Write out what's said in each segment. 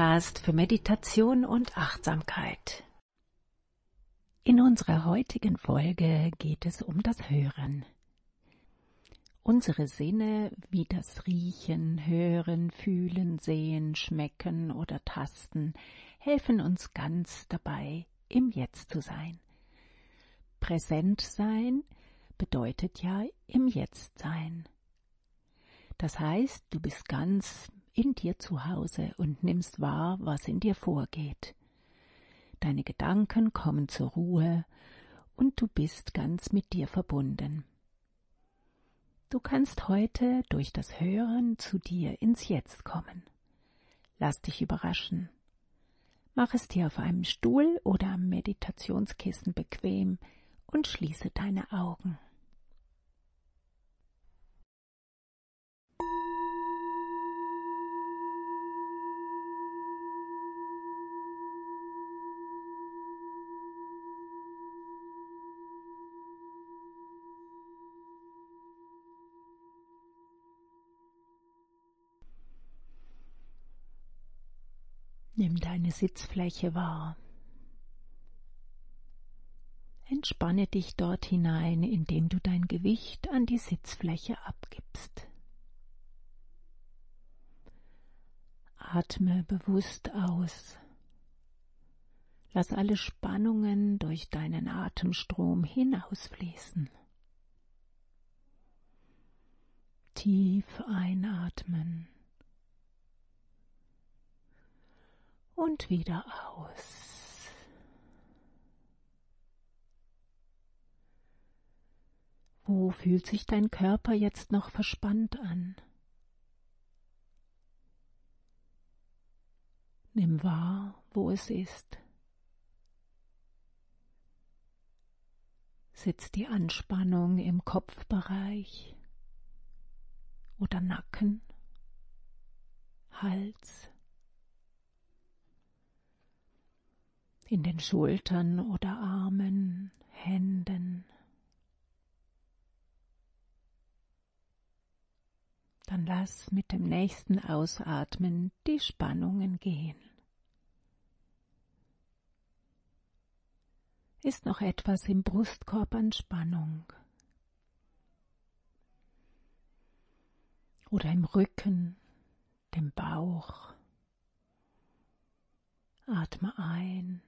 Podcast für Meditation und Achtsamkeit. In unserer heutigen Folge geht es um das Hören. Unsere Sinne wie das Riechen, Hören, Fühlen, Sehen, Schmecken oder Tasten helfen uns ganz dabei, im Jetzt zu sein. Präsent sein bedeutet ja im Jetzt sein. Das heißt, du bist ganz in dir zu Hause und nimmst wahr, was in dir vorgeht. Deine Gedanken kommen zur Ruhe und du bist ganz mit dir verbunden. Du kannst heute durch das Hören zu dir ins Jetzt kommen. Lass dich überraschen. Mach es dir auf einem Stuhl oder am Meditationskissen bequem und schließe deine Augen. Nimm deine Sitzfläche wahr. Entspanne dich dort hinein, indem du dein Gewicht an die Sitzfläche abgibst. Atme bewusst aus. Lass alle Spannungen durch deinen Atemstrom hinausfließen. Tief einatmen. Und wieder aus. Wo fühlt sich dein Körper jetzt noch verspannt an? Nimm wahr, wo es ist. Sitzt die Anspannung im Kopfbereich oder Nacken, Hals, in den Schultern oder Armen, Händen. Dann lass mit dem nächsten Ausatmen die Spannungen gehen. Ist noch etwas im Brustkorb an Spannung? Oder im Rücken, dem Bauch? Atme ein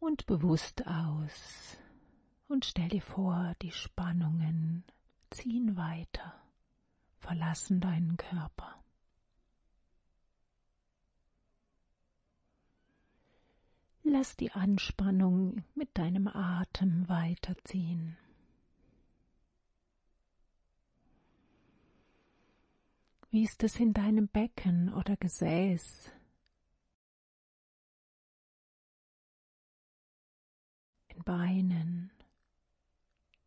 und bewusst aus und stell dir vor, die Spannungen ziehen weiter, verlassen deinen Körper. Lass die Anspannung mit deinem Atem weiterziehen. Wie ist es in deinem Becken oder Gesäß? Beinen,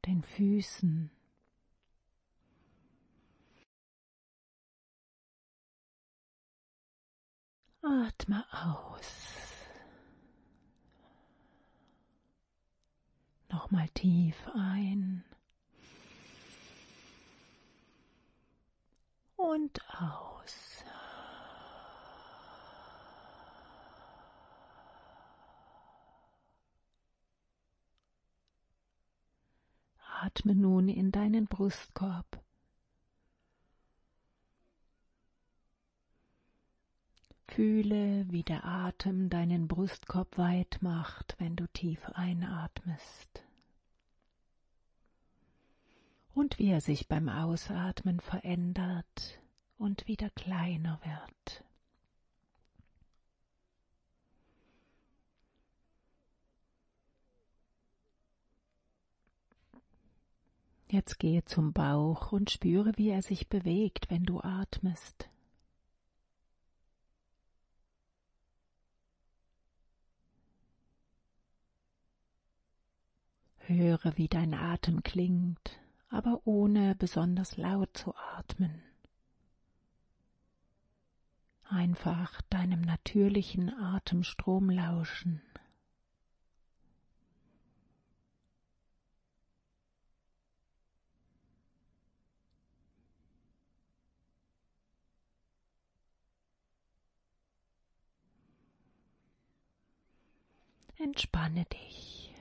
den Füßen. Atme aus. Nochmal tief ein und aus. Atme nun in deinen Brustkorb. Fühle, wie der Atem deinen Brustkorb weit macht, wenn du tief einatmest. Und wie er sich beim Ausatmen verändert und wieder kleiner wird. Jetzt gehe zum Bauch und spüre, wie er sich bewegt, wenn du atmest. Höre, wie dein Atem klingt, aber ohne besonders laut zu atmen. Einfach deinem natürlichen Atemstrom lauschen. Entspanne dich.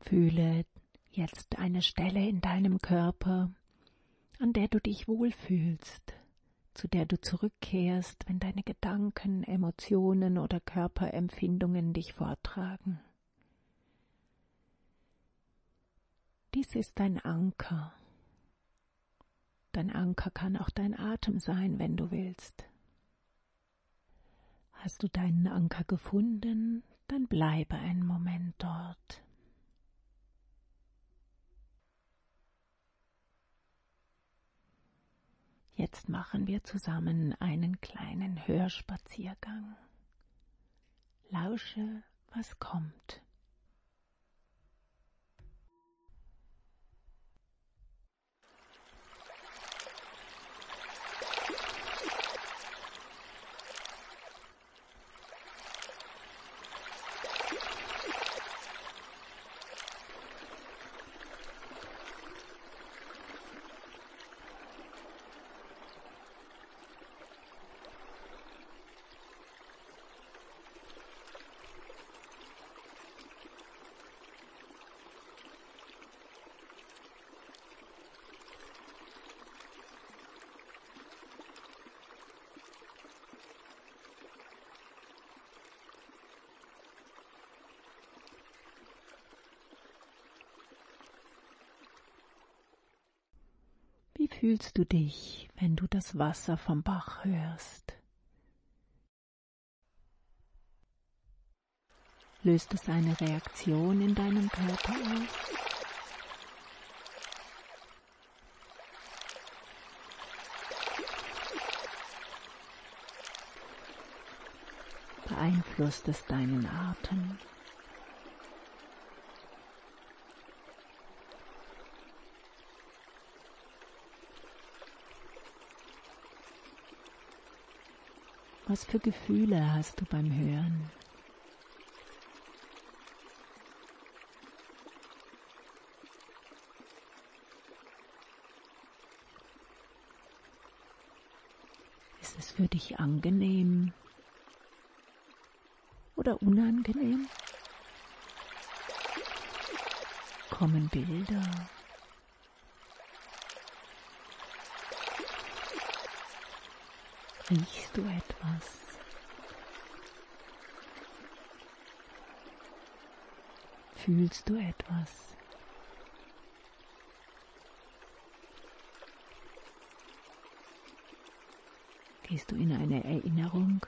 Fühle jetzt eine Stelle in deinem Körper, an der du dich wohlfühlst, zu der du zurückkehrst, wenn deine Gedanken, Emotionen oder Körperempfindungen dich vortragen. Dies ist dein Anker. Dein Anker kann auch dein Atem sein, wenn du willst. Hast du deinen Anker gefunden, dann bleibe einen Moment dort. Jetzt machen wir zusammen einen kleinen Hörspaziergang. Lausche, was kommt. Wie fühlst du dich, wenn du das Wasser vom Bach hörst? Löst es eine Reaktion in deinem Körper aus? Beeinflusst es deinen Atem? Was für Gefühle hast du beim Hören? Ist es für dich angenehm oder unangenehm? Kommen Bilder? Riechst du etwas? Fühlst du etwas? Gehst du in eine Erinnerung?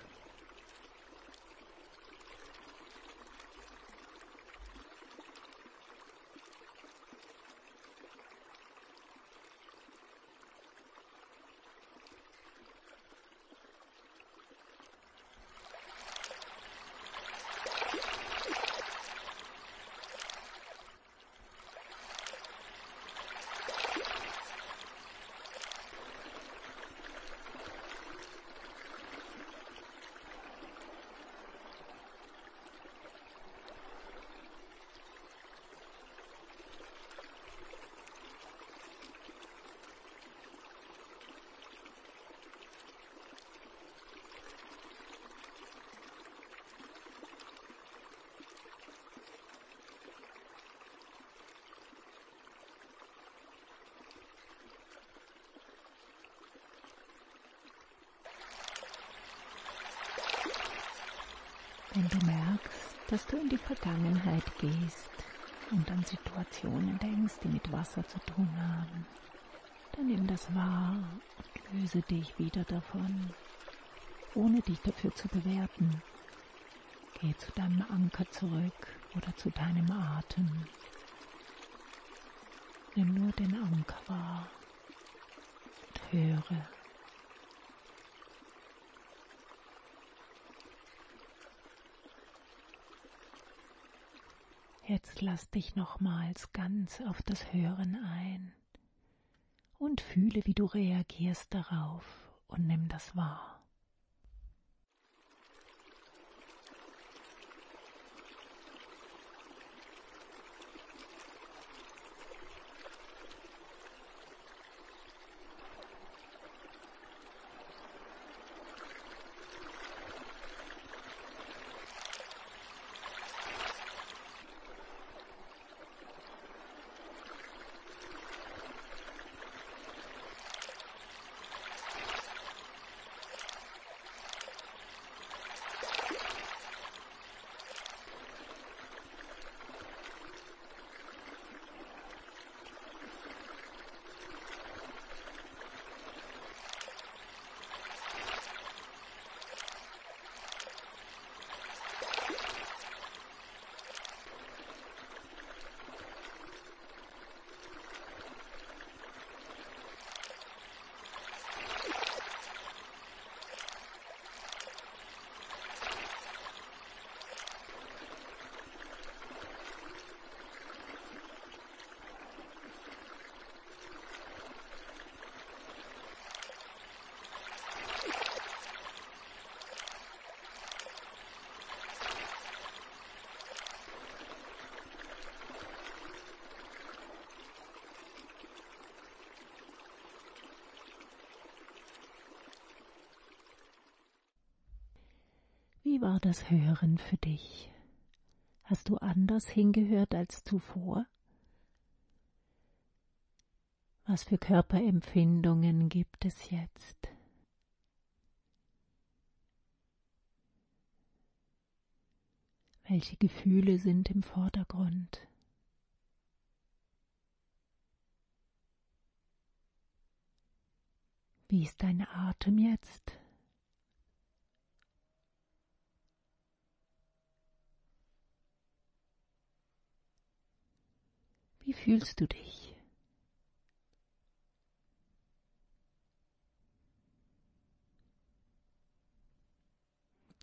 Wenn du merkst, dass du in die Vergangenheit gehst und an Situationen denkst, die mit Wasser zu tun haben, dann nimm das wahr und löse dich wieder davon, ohne dich dafür zu bewerten. Geh zu deinem Anker zurück oder zu deinem Atem. Nimm nur den Anker wahr und höre. Jetzt lass dich nochmals ganz auf das Hören ein und fühle, wie du reagierst darauf und nimm das wahr. Wie war das Hören für dich? Hast du anders hingehört als zuvor? Was für Körperempfindungen gibt es jetzt? Welche Gefühle sind im Vordergrund? Wie ist dein Atem jetzt? Wie fühlst du dich?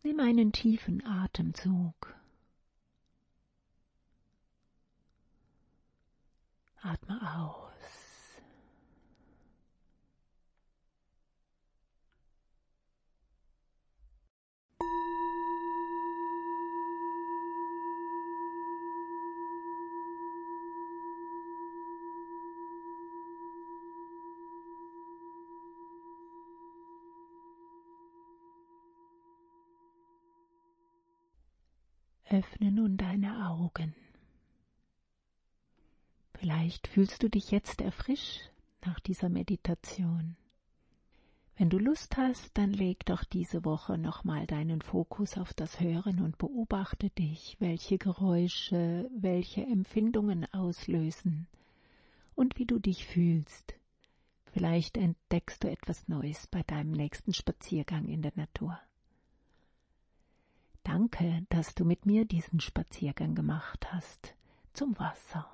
Nimm einen tiefen Atemzug. Atme aus. Öffne nun deine Augen. Vielleicht fühlst du dich jetzt erfrischt nach dieser Meditation. Wenn du Lust hast, dann leg doch diese Woche nochmal deinen Fokus auf das Hören und beobachte dich, welche Geräusche, welche Empfindungen auslösen und wie du dich fühlst. Vielleicht entdeckst du etwas Neues bei deinem nächsten Spaziergang in der Natur. Danke, dass du mit mir diesen Spaziergang gemacht hast zum Wasser.